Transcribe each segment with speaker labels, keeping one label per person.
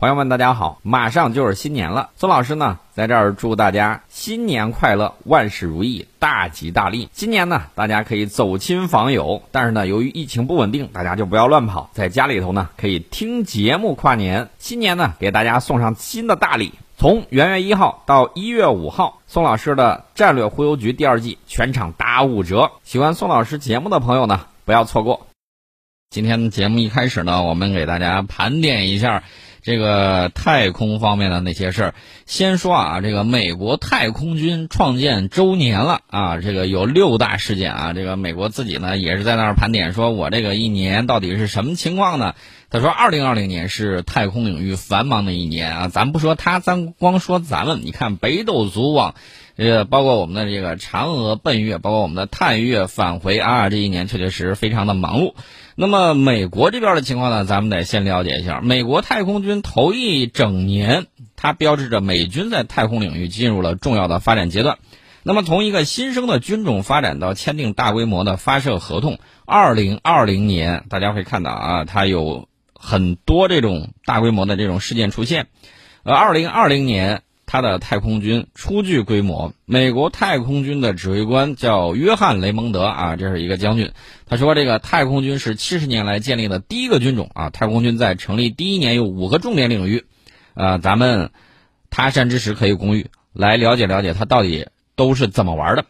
Speaker 1: 朋友们，大家好！马上就是新年了，孙老师呢在这儿祝大家新年快乐，万事如意，大吉大利。今年呢，大家可以走亲访友，但是呢，由于疫情不稳定，大家就不要乱跑，在家里头呢可以听节目跨年。新年呢，给大家送上新的大礼，从元月一号到一月五号，宋老师的《战略忽悠局》第二季全场打五折。喜欢宋老师节目的朋友呢，不要错过。
Speaker 2: 今天节目一开始呢，我们给大家盘点一下。这个太空方面的那些事儿，先说啊，这个美国太空军创建周年了啊，这个有六大事件啊，这个美国自己呢也是在那儿盘点，说我这个一年到底是什么情况呢？他说，二零二零年是太空领域繁忙的一年啊，咱不说他，咱光说咱们，你看北斗组网，呃，包括我们的这个嫦娥奔月，包括我们的探月返回啊，这一年确确实实非常的忙碌。那么美国这边的情况呢，咱们得先了解一下。美国太空军头一整年，它标志着美军在太空领域进入了重要的发展阶段。那么从一个新生的军种发展到签订大规模的发射合同，二零二零年大家会看到啊，它有很多这种大规模的这种事件出现。呃，二零二零年。他的太空军初具规模。美国太空军的指挥官叫约翰·雷蒙德啊，这是一个将军。他说：“这个太空军是七十年来建立的第一个军种啊。太空军在成立第一年有五个重点领域，呃，咱们他山之石可以攻玉，来了解了解他到底都是怎么玩的。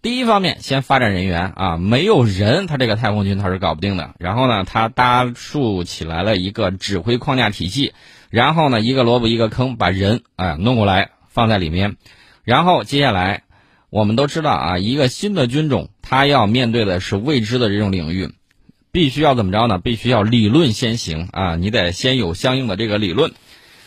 Speaker 2: 第一方面，先发展人员啊，没有人，他这个太空军他是搞不定的。然后呢，他搭树起来了一个指挥框架体系。”然后呢，一个萝卜一个坑，把人啊弄过来放在里面。然后接下来，我们都知道啊，一个新的军种，它要面对的是未知的这种领域，必须要怎么着呢？必须要理论先行啊，你得先有相应的这个理论。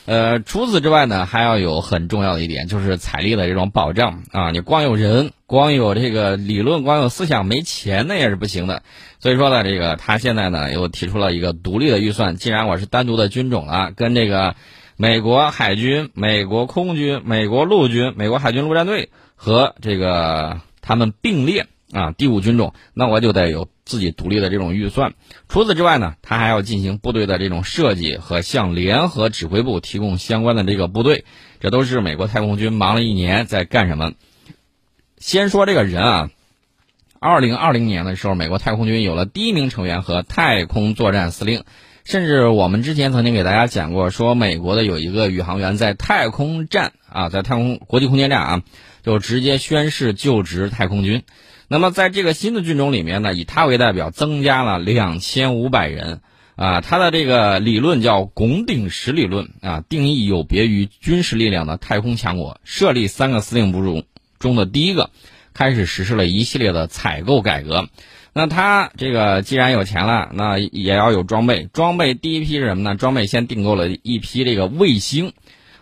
Speaker 2: 呃，除此之外呢，还要有很重要的一点，就是财力的这种保障啊。你光有人，光有这个理论，光有思想，没钱那也是不行的。所以说呢，这个他现在呢又提出了一个独立的预算。既然我是单独的军种啊，跟这个美国海军、美国空军、美国陆军、美国海军陆战队和这个他们并列。啊，第五军种，那我就得有自己独立的这种预算。除此之外呢，他还要进行部队的这种设计和向联合指挥部提供相关的这个部队。这都是美国太空军忙了一年在干什么。先说这个人啊，二零二零年的时候，美国太空军有了第一名成员和太空作战司令。甚至我们之前曾经给大家讲过，说美国的有一个宇航员在太空站啊，在太空国际空间站啊，就直接宣誓就职太空军。那么，在这个新的军种里面呢，以他为代表，增加了两千五百人啊。他的这个理论叫拱顶石理论啊，定义有别于军事力量的太空强国，设立三个司令部中中的第一个，开始实施了一系列的采购改革。那他这个既然有钱了，那也要有装备。装备第一批是什么呢？装备先订购了一批这个卫星。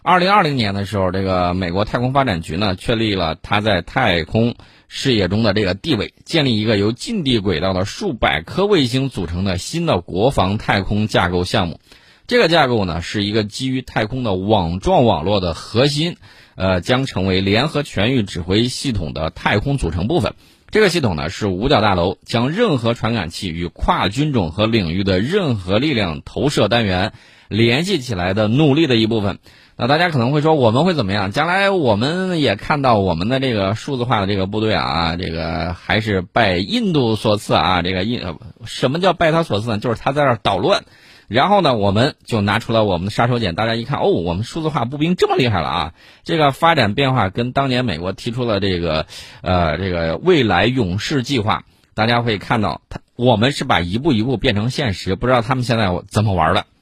Speaker 2: 二零二零年的时候，这个美国太空发展局呢，确立了它在太空。事业中的这个地位，建立一个由近地轨道的数百颗卫星组成的新的国防太空架构项目。这个架构呢，是一个基于太空的网状网络的核心，呃，将成为联合全域指挥系统的太空组成部分。这个系统呢，是五角大楼将任何传感器与跨军种和领域的任何力量投射单元联系起来的努力的一部分。那大家可能会说，我们会怎么样？将来我们也看到我们的这个数字化的这个部队啊，这个还是拜印度所赐啊。这个印什么叫拜他所赐呢？就是他在那捣乱，然后呢，我们就拿出了我们的杀手锏。大家一看，哦，我们数字化步兵这么厉害了啊！这个发展变化跟当年美国提出了这个呃这个未来勇士计划，大家会看到，他我们是把一步一步变成现实。不知道他们现在怎么玩的。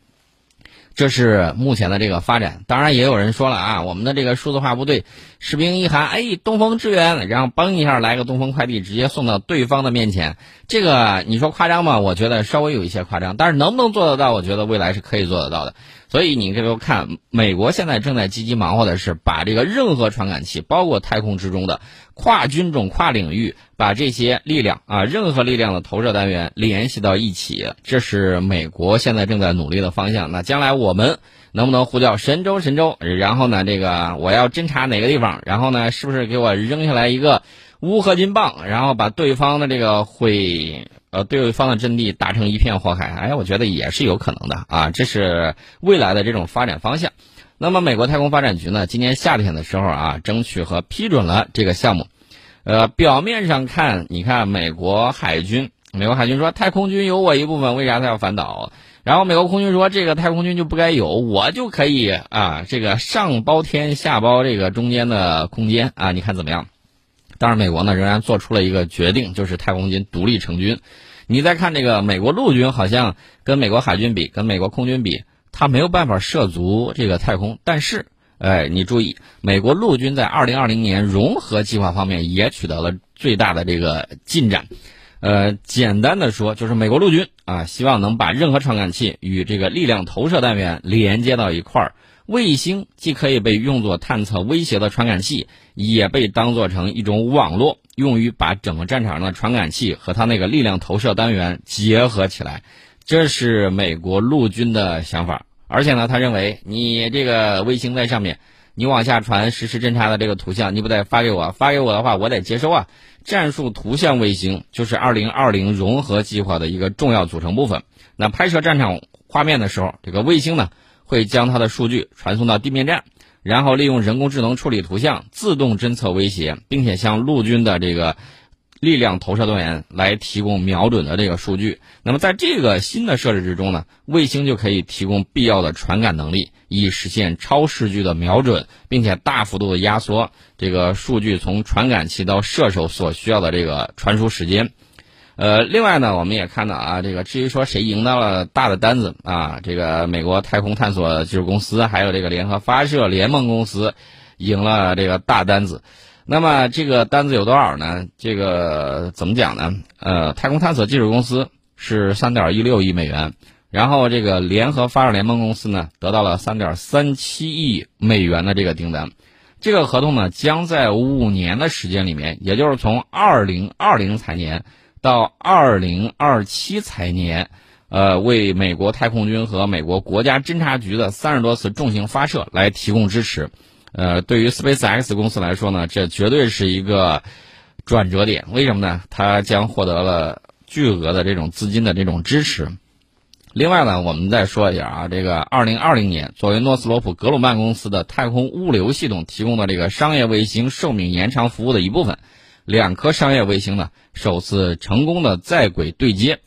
Speaker 2: 这是目前的这个发展，当然也有人说了啊，我们的这个数字化部队士兵一喊，哎，东风支援，然后嘣一下来个东风快递，直接送到对方的面前。这个你说夸张吗？我觉得稍微有一些夸张，但是能不能做得到？我觉得未来是可以做得到的。所以你这个看，美国现在正在积极忙活的是把这个任何传感器，包括太空之中的跨军种、跨领域，把这些力量啊，任何力量的投射单元联系到一起，这是美国现在正在努力的方向。那将来我们能不能呼叫神州神州？然后呢，这个我要侦查哪个地方？然后呢，是不是给我扔下来一个乌合金棒，然后把对方的这个会呃对方的阵地打成一片火海，哎，我觉得也是有可能的啊，这是未来的这种发展方向。那么，美国太空发展局呢，今年夏天的时候啊，争取和批准了这个项目。呃，表面上看，你看美国海军，美国海军说太空军有我一部分，为啥他要反导？然后美国空军说这个太空军就不该有，我就可以啊，这个上包天，下包这个中间的空间啊，你看怎么样？当然，美国呢仍然做出了一个决定，就是太空军独立成军。你再看这个美国陆军，好像跟美国海军比，跟美国空军比。他没有办法涉足这个太空，但是，哎，你注意，美国陆军在二零二零年融合计划方面也取得了最大的这个进展。呃，简单的说，就是美国陆军啊，希望能把任何传感器与这个力量投射单元连接到一块儿。卫星既可以被用作探测威胁的传感器，也被当做成一种网络，用于把整个战场上的传感器和它那个力量投射单元结合起来。这是美国陆军的想法，而且呢，他认为你这个卫星在上面，你往下传实时侦察的这个图像，你不得发给我？发给我的话，我得接收啊。战术图像卫星就是二零二零融合计划的一个重要组成部分。那拍摄战场画面的时候，这个卫星呢会将它的数据传送到地面站，然后利用人工智能处理图像，自动侦测威胁，并且向陆军的这个。力量投射单元来提供瞄准的这个数据。那么在这个新的设置之中呢，卫星就可以提供必要的传感能力，以实现超视距的瞄准，并且大幅度的压缩这个数据从传感器到射手所需要的这个传输时间。呃，另外呢，我们也看到啊，这个至于说谁赢到了大的单子啊，这个美国太空探索技术公司还有这个联合发射联盟公司赢了这个大单子。那么这个单子有多少呢？这个怎么讲呢？呃，太空探索技术公司是三点一六亿美元，然后这个联合发射联盟公司呢得到了三点三七亿美元的这个订单。这个合同呢将在五年的时间里面，也就是从二零二零财年到二零二七财年，呃，为美国太空军和美国国家侦察局的三十多次重型发射来提供支持。呃，对于 SpaceX 公司来说呢，这绝对是一个转折点。为什么呢？它将获得了巨额的这种资金的这种支持。另外呢，我们再说一下啊，这个2020年，作为诺斯罗普格鲁曼公司的太空物流系统提供的这个商业卫星寿命延长服务的一部分，两颗商业卫星呢首次成功的在轨对接。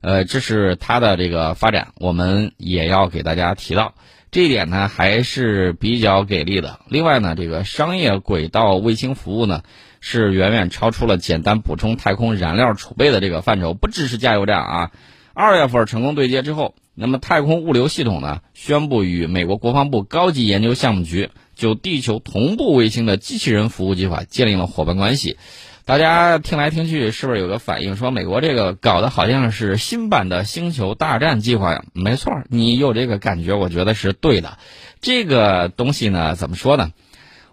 Speaker 2: 呃，这是它的这个发展，我们也要给大家提到。这一点呢还是比较给力的。另外呢，这个商业轨道卫星服务呢，是远远超出了简单补充太空燃料储备的这个范畴，不只是加油站啊。二月份成功对接之后，那么太空物流系统呢，宣布与美国国防部高级研究项目局就地球同步卫星的机器人服务计划建立了伙伴关系。大家听来听去，是不是有个反应说美国这个搞的好像是新版的星球大战计划呀？没错，你有这个感觉，我觉得是对的。这个东西呢，怎么说呢？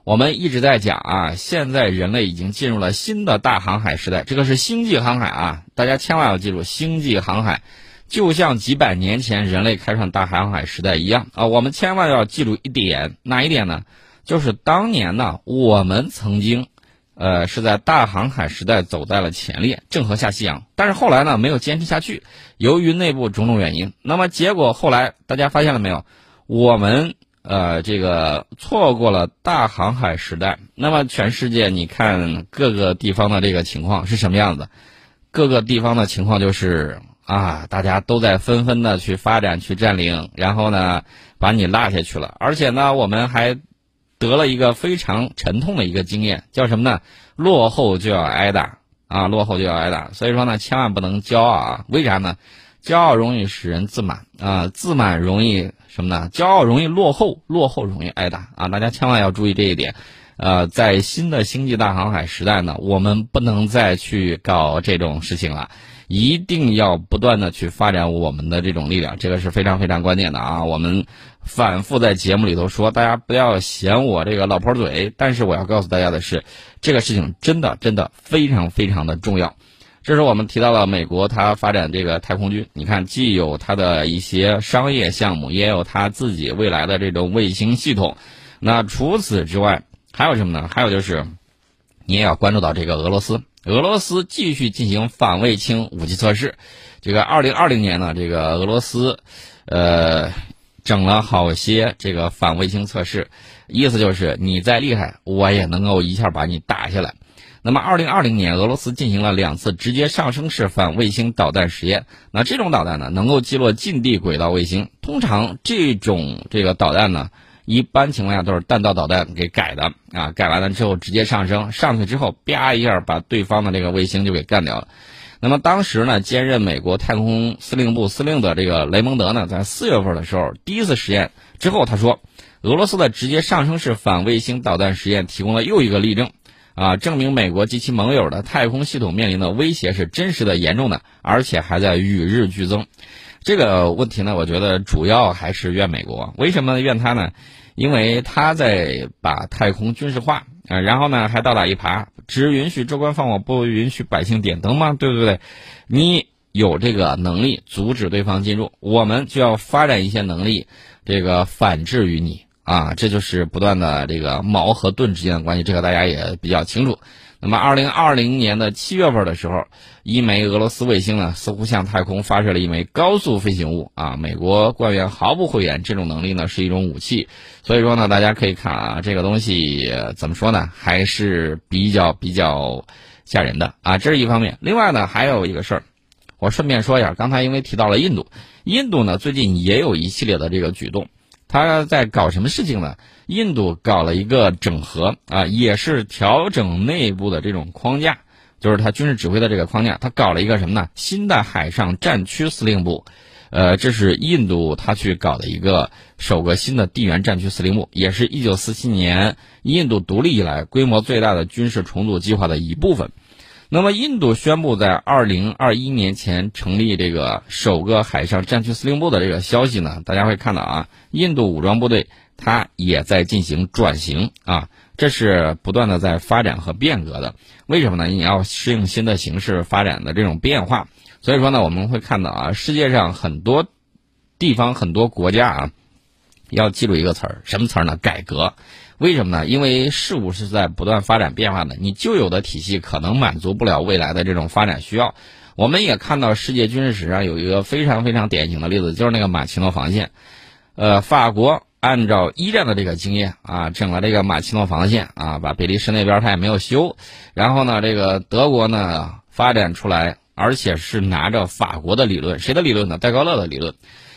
Speaker 2: 我们一直在讲啊，现在人类已经进入了新的大航海时代，这个是星际航海啊，大家千万要记住，星际航海就像几百年前人类开创大航海时代一样啊。我们千万要记住一点，哪一点呢？就是当年呢，我们曾经。呃，是在大航海时代走在了前列，郑和下西洋。但是后来呢，没有坚持下去，由于内部种种原因。那么结果后来大家发现了没有？我们呃，这个错过了大航海时代。那么全世界，你看各个地方的这个情况是什么样子？各个地方的情况就是啊，大家都在纷纷的去发展、去占领，然后呢，把你落下去了。而且呢，我们还。得了一个非常沉痛的一个经验，叫什么呢？落后就要挨打啊！落后就要挨打。所以说呢，千万不能骄傲啊！为啥呢？骄傲容易使人自满啊，自满容易什么呢？骄傲容易落后，落后容易挨打啊！大家千万要注意这一点。呃，在新的星际大航海时代呢，我们不能再去搞这种事情了。一定要不断的去发展我们的这种力量，这个是非常非常关键的啊！我们反复在节目里头说，大家不要嫌我这个老婆嘴，但是我要告诉大家的是，这个事情真的真的非常非常的重要。这是我们提到了美国，它发展这个太空军，你看，既有它的一些商业项目，也有它自己未来的这种卫星系统。那除此之外，还有什么呢？还有就是，你也要关注到这个俄罗斯俄罗斯继续进行反卫星武器测试。这个二零二零年呢，这个俄罗斯，呃，整了好些这个反卫星测试，意思就是你再厉害，我也能够一下把你打下来。那么，二零二零年，俄罗斯进行了两次直接上升式反卫星导弹实验。那这种导弹呢，能够击落近地轨道卫星。通常这种这个导弹呢，一般情况下都是弹道导弹给改的啊，改完了之后直接上升，上去之后啪一下把对方的这个卫星就给干掉了。那么当时呢，兼任美国太空司令部司令的这个雷蒙德呢，在四月份的时候第一次实验之后，他说，俄罗斯的直接上升式反卫星导弹实验提供了又一个例证。啊，证明美国及其盟友的太空系统面临的威胁是真实的、严重的，而且还在与日俱增。这个问题呢，我觉得主要还是怨美国。为什么怨他呢？因为他在把太空军事化啊，然后呢还倒打一耙，只允许州官放火，不允许百姓点灯吗？对不对？你有这个能力阻止对方进入，我们就要发展一些能力，这个反制于你。啊，这就是不断的这个矛和盾之间的关系，这个大家也比较清楚。那么，二零二零年的七月份的时候，一枚俄罗斯卫星呢，似乎向太空发射了一枚高速飞行物。啊，美国官员毫不讳言，这种能力呢是一种武器。所以说呢，大家可以看啊，这个东西怎么说呢，还是比较比较吓人的啊。这是一方面。另外呢，还有一个事儿，我顺便说一下，刚才因为提到了印度，印度呢最近也有一系列的这个举动。他在搞什么事情呢？印度搞了一个整合啊，也是调整内部的这种框架，就是他军事指挥的这个框架。他搞了一个什么呢？新的海上战区司令部，呃，这是印度他去搞的一个首个新的地缘战区司令部，也是一九四七年印度独立以来规模最大的军事重组计划的一部分。那么，印度宣布在二零二一年前成立这个首个海上战区司令部的这个消息呢？大家会看到啊，印度武装部队它也在进行转型啊，这是不断的在发展和变革的。为什么呢？你要适应新的形势发展的这种变化。所以说呢，我们会看到啊，世界上很多地方、很多国家啊，要记住一个词儿，什么词儿呢？改革。为什么呢？因为事物是在不断发展变化的，你旧有的体系可能满足不了未来的这种发展需要。我们也看到世界军事史上有一个非常非常典型的例子，就是那个马奇诺防线。呃，法国按照一战的这个经验啊，整了这个马奇诺防线啊，把比利时那边他也没有修。然后呢，这个德国呢发展出来，而且是拿着法国的理论，谁的理论呢？戴高乐的理论。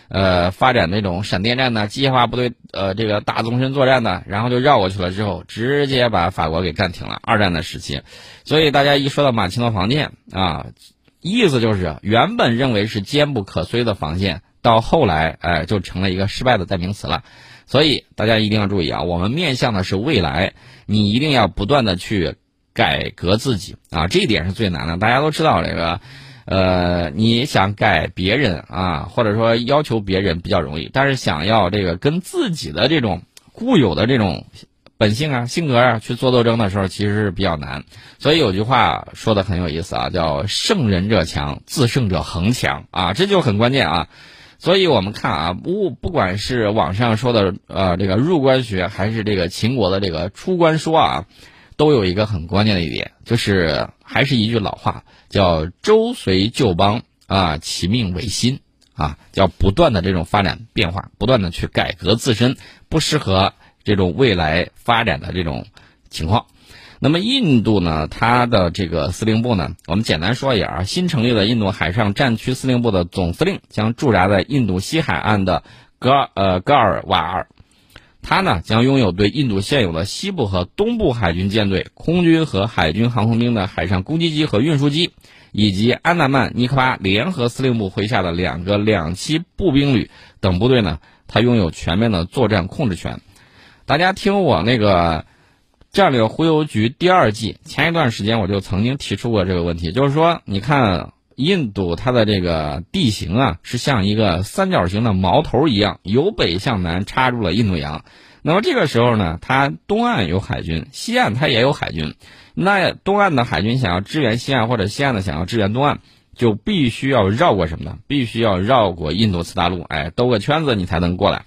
Speaker 2: 呃，发展那种闪电战呢，机械化部队，呃，这个大纵深作战呢，然后就绕过去了，之后直接把法国给干挺了。二战的时期，所以大家一说到马奇诺防线啊，意思就是原本认为是坚不可摧的防线，到后来哎就成了一个失败的代名词了。所以大家一定要注意啊，我们面向的是未来，你一定要不断的去改革自己啊，这一点是最难的。大家都知道这个。呃，你想改别人啊，或者说要求别人比较容易，但是想要这个跟自己的这种固有的这种本性啊、性格啊去做斗争的时候，其实是比较难。所以有句话说的很有意思啊，叫“胜人者强，自胜者恒强”啊，这就很关键啊。所以我们看啊，不不管是网上说的呃这个入关学，还是这个秦国的这个出关说啊。都有一个很关键的一点，就是还是一句老话，叫“周随旧邦啊，其命维新啊”，叫不断的这种发展变化，不断的去改革自身不适合这种未来发展的这种情况。那么印度呢，它的这个司令部呢，我们简单说一下啊，新成立的印度海上战区司令部的总司令将驻扎在印度西海岸的格呃戈尔瓦尔。它呢将拥有对印度现有的西部和东部海军舰队、空军和海军航空兵的海上攻击机和运输机，以及安达曼尼科巴联合司令部麾下的两个两栖步兵旅等部队呢，它拥有全面的作战控制权。大家听我那个战略忽悠局第二季前一段时间我就曾经提出过这个问题，就是说，你看。印度它的这个地形啊，是像一个三角形的矛头一样，由北向南插入了印度洋。那么这个时候呢，它东岸有海军，西岸它也有海军。那东岸的海军想要支援西岸，或者西岸的想要支援东岸，就必须要绕过什么呢？必须要绕过印度次大陆，哎，兜个圈子你才能过来。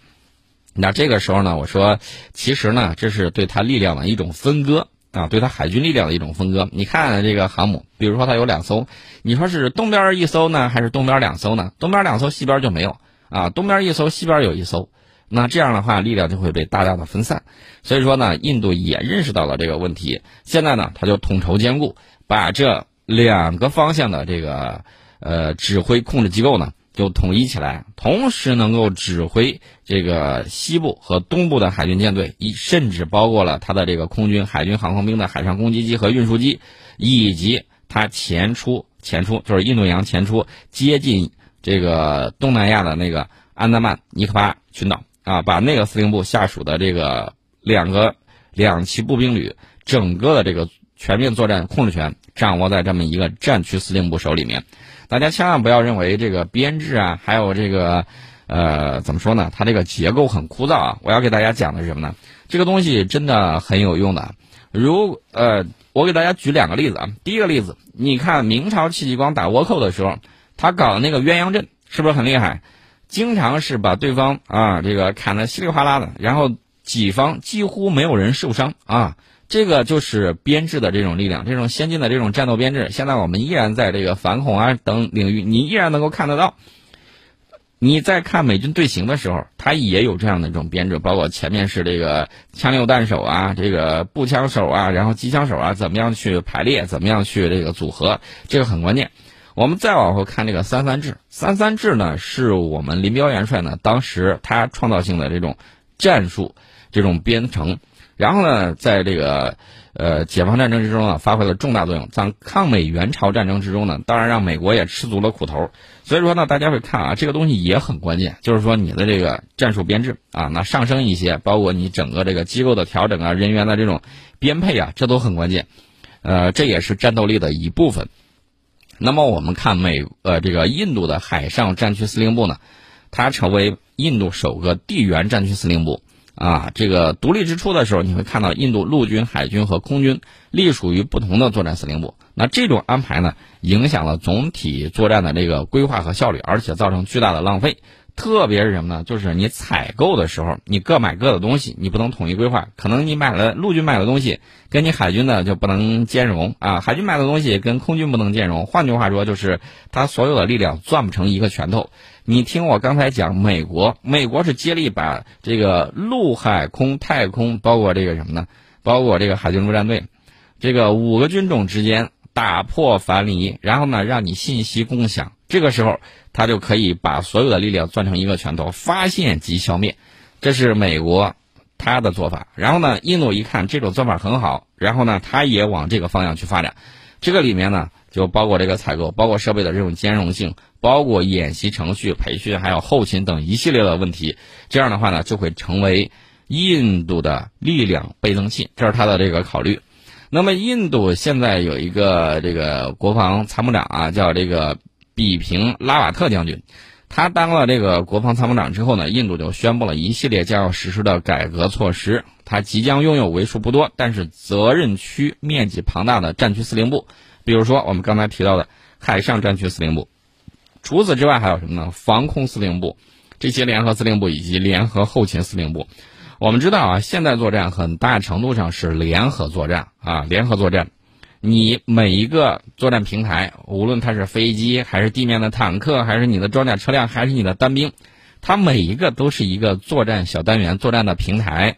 Speaker 2: 那这个时候呢，我说，其实呢，这是对他力量的一种分割啊，对它海军力量的一种分割。你看这个航母，比如说它有两艘，你说是东边一艘呢，还是东边两艘呢？东边两艘，西边就没有啊。东边一艘，西边有一艘，那这样的话，力量就会被大大的分散。所以说呢，印度也认识到了这个问题，现在呢，他就统筹兼顾，把这两个方向的这个呃指挥控制机构呢。就统一起来，同时能够指挥这个西部和东部的海军舰队，一甚至包括了他的这个空军、海军航空兵的海上攻击机和运输机，以及他前出前出就是印度洋前出接近这个东南亚的那个安达曼尼科巴群岛啊，把那个司令部下属的这个两个两栖步兵旅整个的这个全面作战控制权掌握在这么一个战区司令部手里面。大家千万不要认为这个编制啊，还有这个，呃，怎么说呢？它这个结构很枯燥啊。我要给大家讲的是什么呢？这个东西真的很有用的。如呃，我给大家举两个例子啊。第一个例子，你看明朝戚继光打倭寇的时候，他搞的那个鸳鸯阵，是不是很厉害？经常是把对方啊这个砍得稀里哗啦的，然后己方几乎没有人受伤啊。这个就是编制的这种力量，这种先进的这种战斗编制，现在我们依然在这个反恐啊等领域，你依然能够看得到。你在看美军队形的时候，它也有这样的一种编制，包括前面是这个枪榴弹手啊，这个步枪手啊，然后机枪手啊，怎么样去排列，怎么样去这个组合，这个很关键。我们再往后看这个三三制，三三制呢是我们林彪元帅呢当时他创造性的这种战术这种编程。然后呢，在这个呃解放战争之中啊，发挥了重大作用。在抗美援朝战争之中呢，当然让美国也吃足了苦头。所以说呢，大家会看啊，这个东西也很关键，就是说你的这个战术编制啊，那上升一些，包括你整个这个机构的调整啊，人员的这种编配啊，这都很关键。呃，这也是战斗力的一部分。那么我们看美呃这个印度的海上战区司令部呢，它成为印度首个地缘战区司令部。啊，这个独立之初的时候，你会看到印度陆军、海军和空军隶属于不同的作战司令部。那这种安排呢，影响了总体作战的这个规划和效率，而且造成巨大的浪费。特别是什么呢？就是你采购的时候，你各买各的东西，你不能统一规划。可能你买了陆军买的东西，跟你海军的就不能兼容啊。海军买的东西跟空军不能兼容。换句话说，就是它所有的力量攥不成一个拳头。你听我刚才讲，美国，美国是接力把这个陆海空太空，包括这个什么呢？包括这个海军陆战队，这个五个军种之间打破樊篱，然后呢，让你信息共享。这个时候。他就可以把所有的力量攥成一个拳头，发现即消灭，这是美国他的做法。然后呢，印度一看这种做法很好，然后呢，他也往这个方向去发展。这个里面呢，就包括这个采购，包括设备的这种兼容性，包括演习程序、培训，还有后勤等一系列的问题。这样的话呢，就会成为印度的力量倍增器，这是他的这个考虑。那么，印度现在有一个这个国防参谋长啊，叫这个。比平拉瓦特将军，他当了这个国防参谋长之后呢，印度就宣布了一系列将要实施的改革措施。他即将拥有为数不多但是责任区面积庞大的战区司令部，比如说我们刚才提到的海上战区司令部。除此之外还有什么呢？防空司令部、这些联合司令部以及联合后勤司令部。我们知道啊，现代作战很大程度上是联合作战啊，联合作战。你每一个作战平台，无论它是飞机，还是地面的坦克，还是你的装甲车辆，还是你的单兵，它每一个都是一个作战小单元、作战的平台。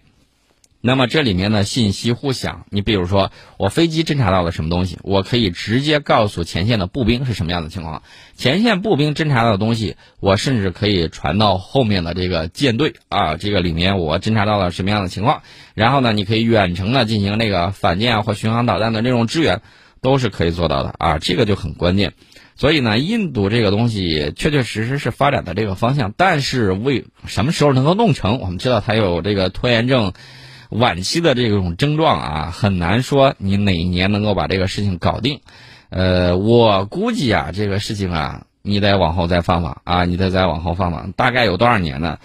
Speaker 2: 那么这里面的信息互享，你比如说我飞机侦察到了什么东西，我可以直接告诉前线的步兵是什么样的情况。前线步兵侦察到的东西，我甚至可以传到后面的这个舰队啊，这个里面我侦察到了什么样的情况。然后呢，你可以远程的进行那个反舰啊或巡航导弹的这种支援，都是可以做到的啊，这个就很关键。所以呢，印度这个东西确确实实是发展的这个方向，但是为什么时候能够弄成？我们知道它有这个拖延症。晚期的这种症状啊，很难说你哪一年能够把这个事情搞定。呃，我估计啊，这个事情啊，你得往后再放放啊，你得再往后放放。大概有多少年呢？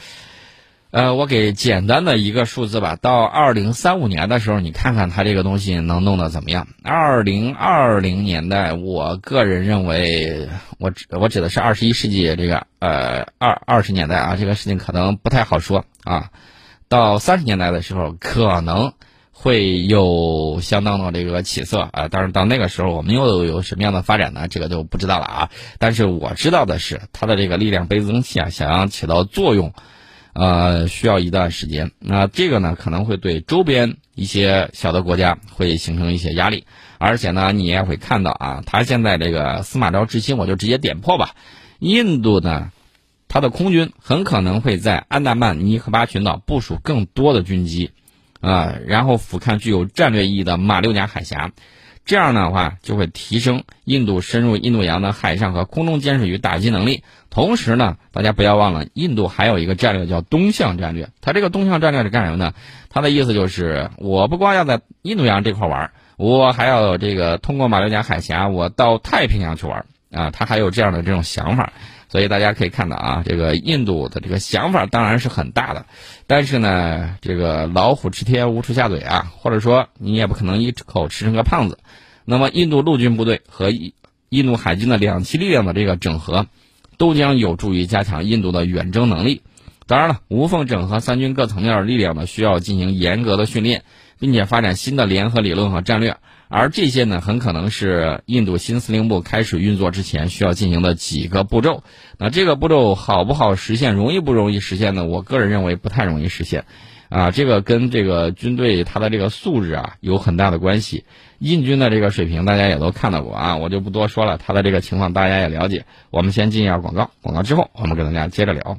Speaker 2: 呃，我给简单的一个数字吧，到二零三五年的时候，你看看它这个东西能弄得怎么样？二零二零年代，我个人认为，我指我指的是二十一世纪这个呃二二十年代啊，这个事情可能不太好说啊。到三十年代的时候，可能会有相当的这个起色啊。但是，到那个时候我们又有什么样的发展呢？这个就不知道了啊。但是我知道的是，它的这个力量倍增器啊，想要起到作用，呃，需要一段时间。那这个呢，可能会对周边一些小的国家会形成一些压力。而且呢，你也会看到啊，它现在这个司马昭之心，我就直接点破吧。印度呢，它的空军很可能会在安达曼尼科巴群岛部署更多的军机，啊，然后俯瞰具有战略意义的马六甲海峡。这样的话，就会提升印度深入印度洋的海上和空中监视与打击能力。同时呢，大家不要忘了，印度还有一个战略叫东向战略。它这个东向战略是干什么呢？它的意思就是，我不光要在印度洋这块玩。我还要这个通过马六甲海峡，我到太平洋去玩啊，他还有这样的这种想法，所以大家可以看到啊，这个印度的这个想法当然是很大的，但是呢，这个老虎吃天无处下嘴啊，或者说你也不可能一口吃成个胖子。那么，印度陆军部队和印印度海军的两栖力量的这个整合，都将有助于加强印度的远征能力。当然了，无缝整合三军各层面力量呢，需要进行严格的训练。并且发展新的联合理论和战略，而这些呢，很可能是印度新司令部开始运作之前需要进行的几个步骤。那这个步骤好不好实现，容易不容易实现呢？我个人认为不太容易实现。啊，这个跟这个军队它的这个素质啊有很大的关系。印军的这个水平大家也都看到过啊，我就不多说了，他的这个情况大家也了解。我们先进一下广告，广告之后我们跟大家接着聊。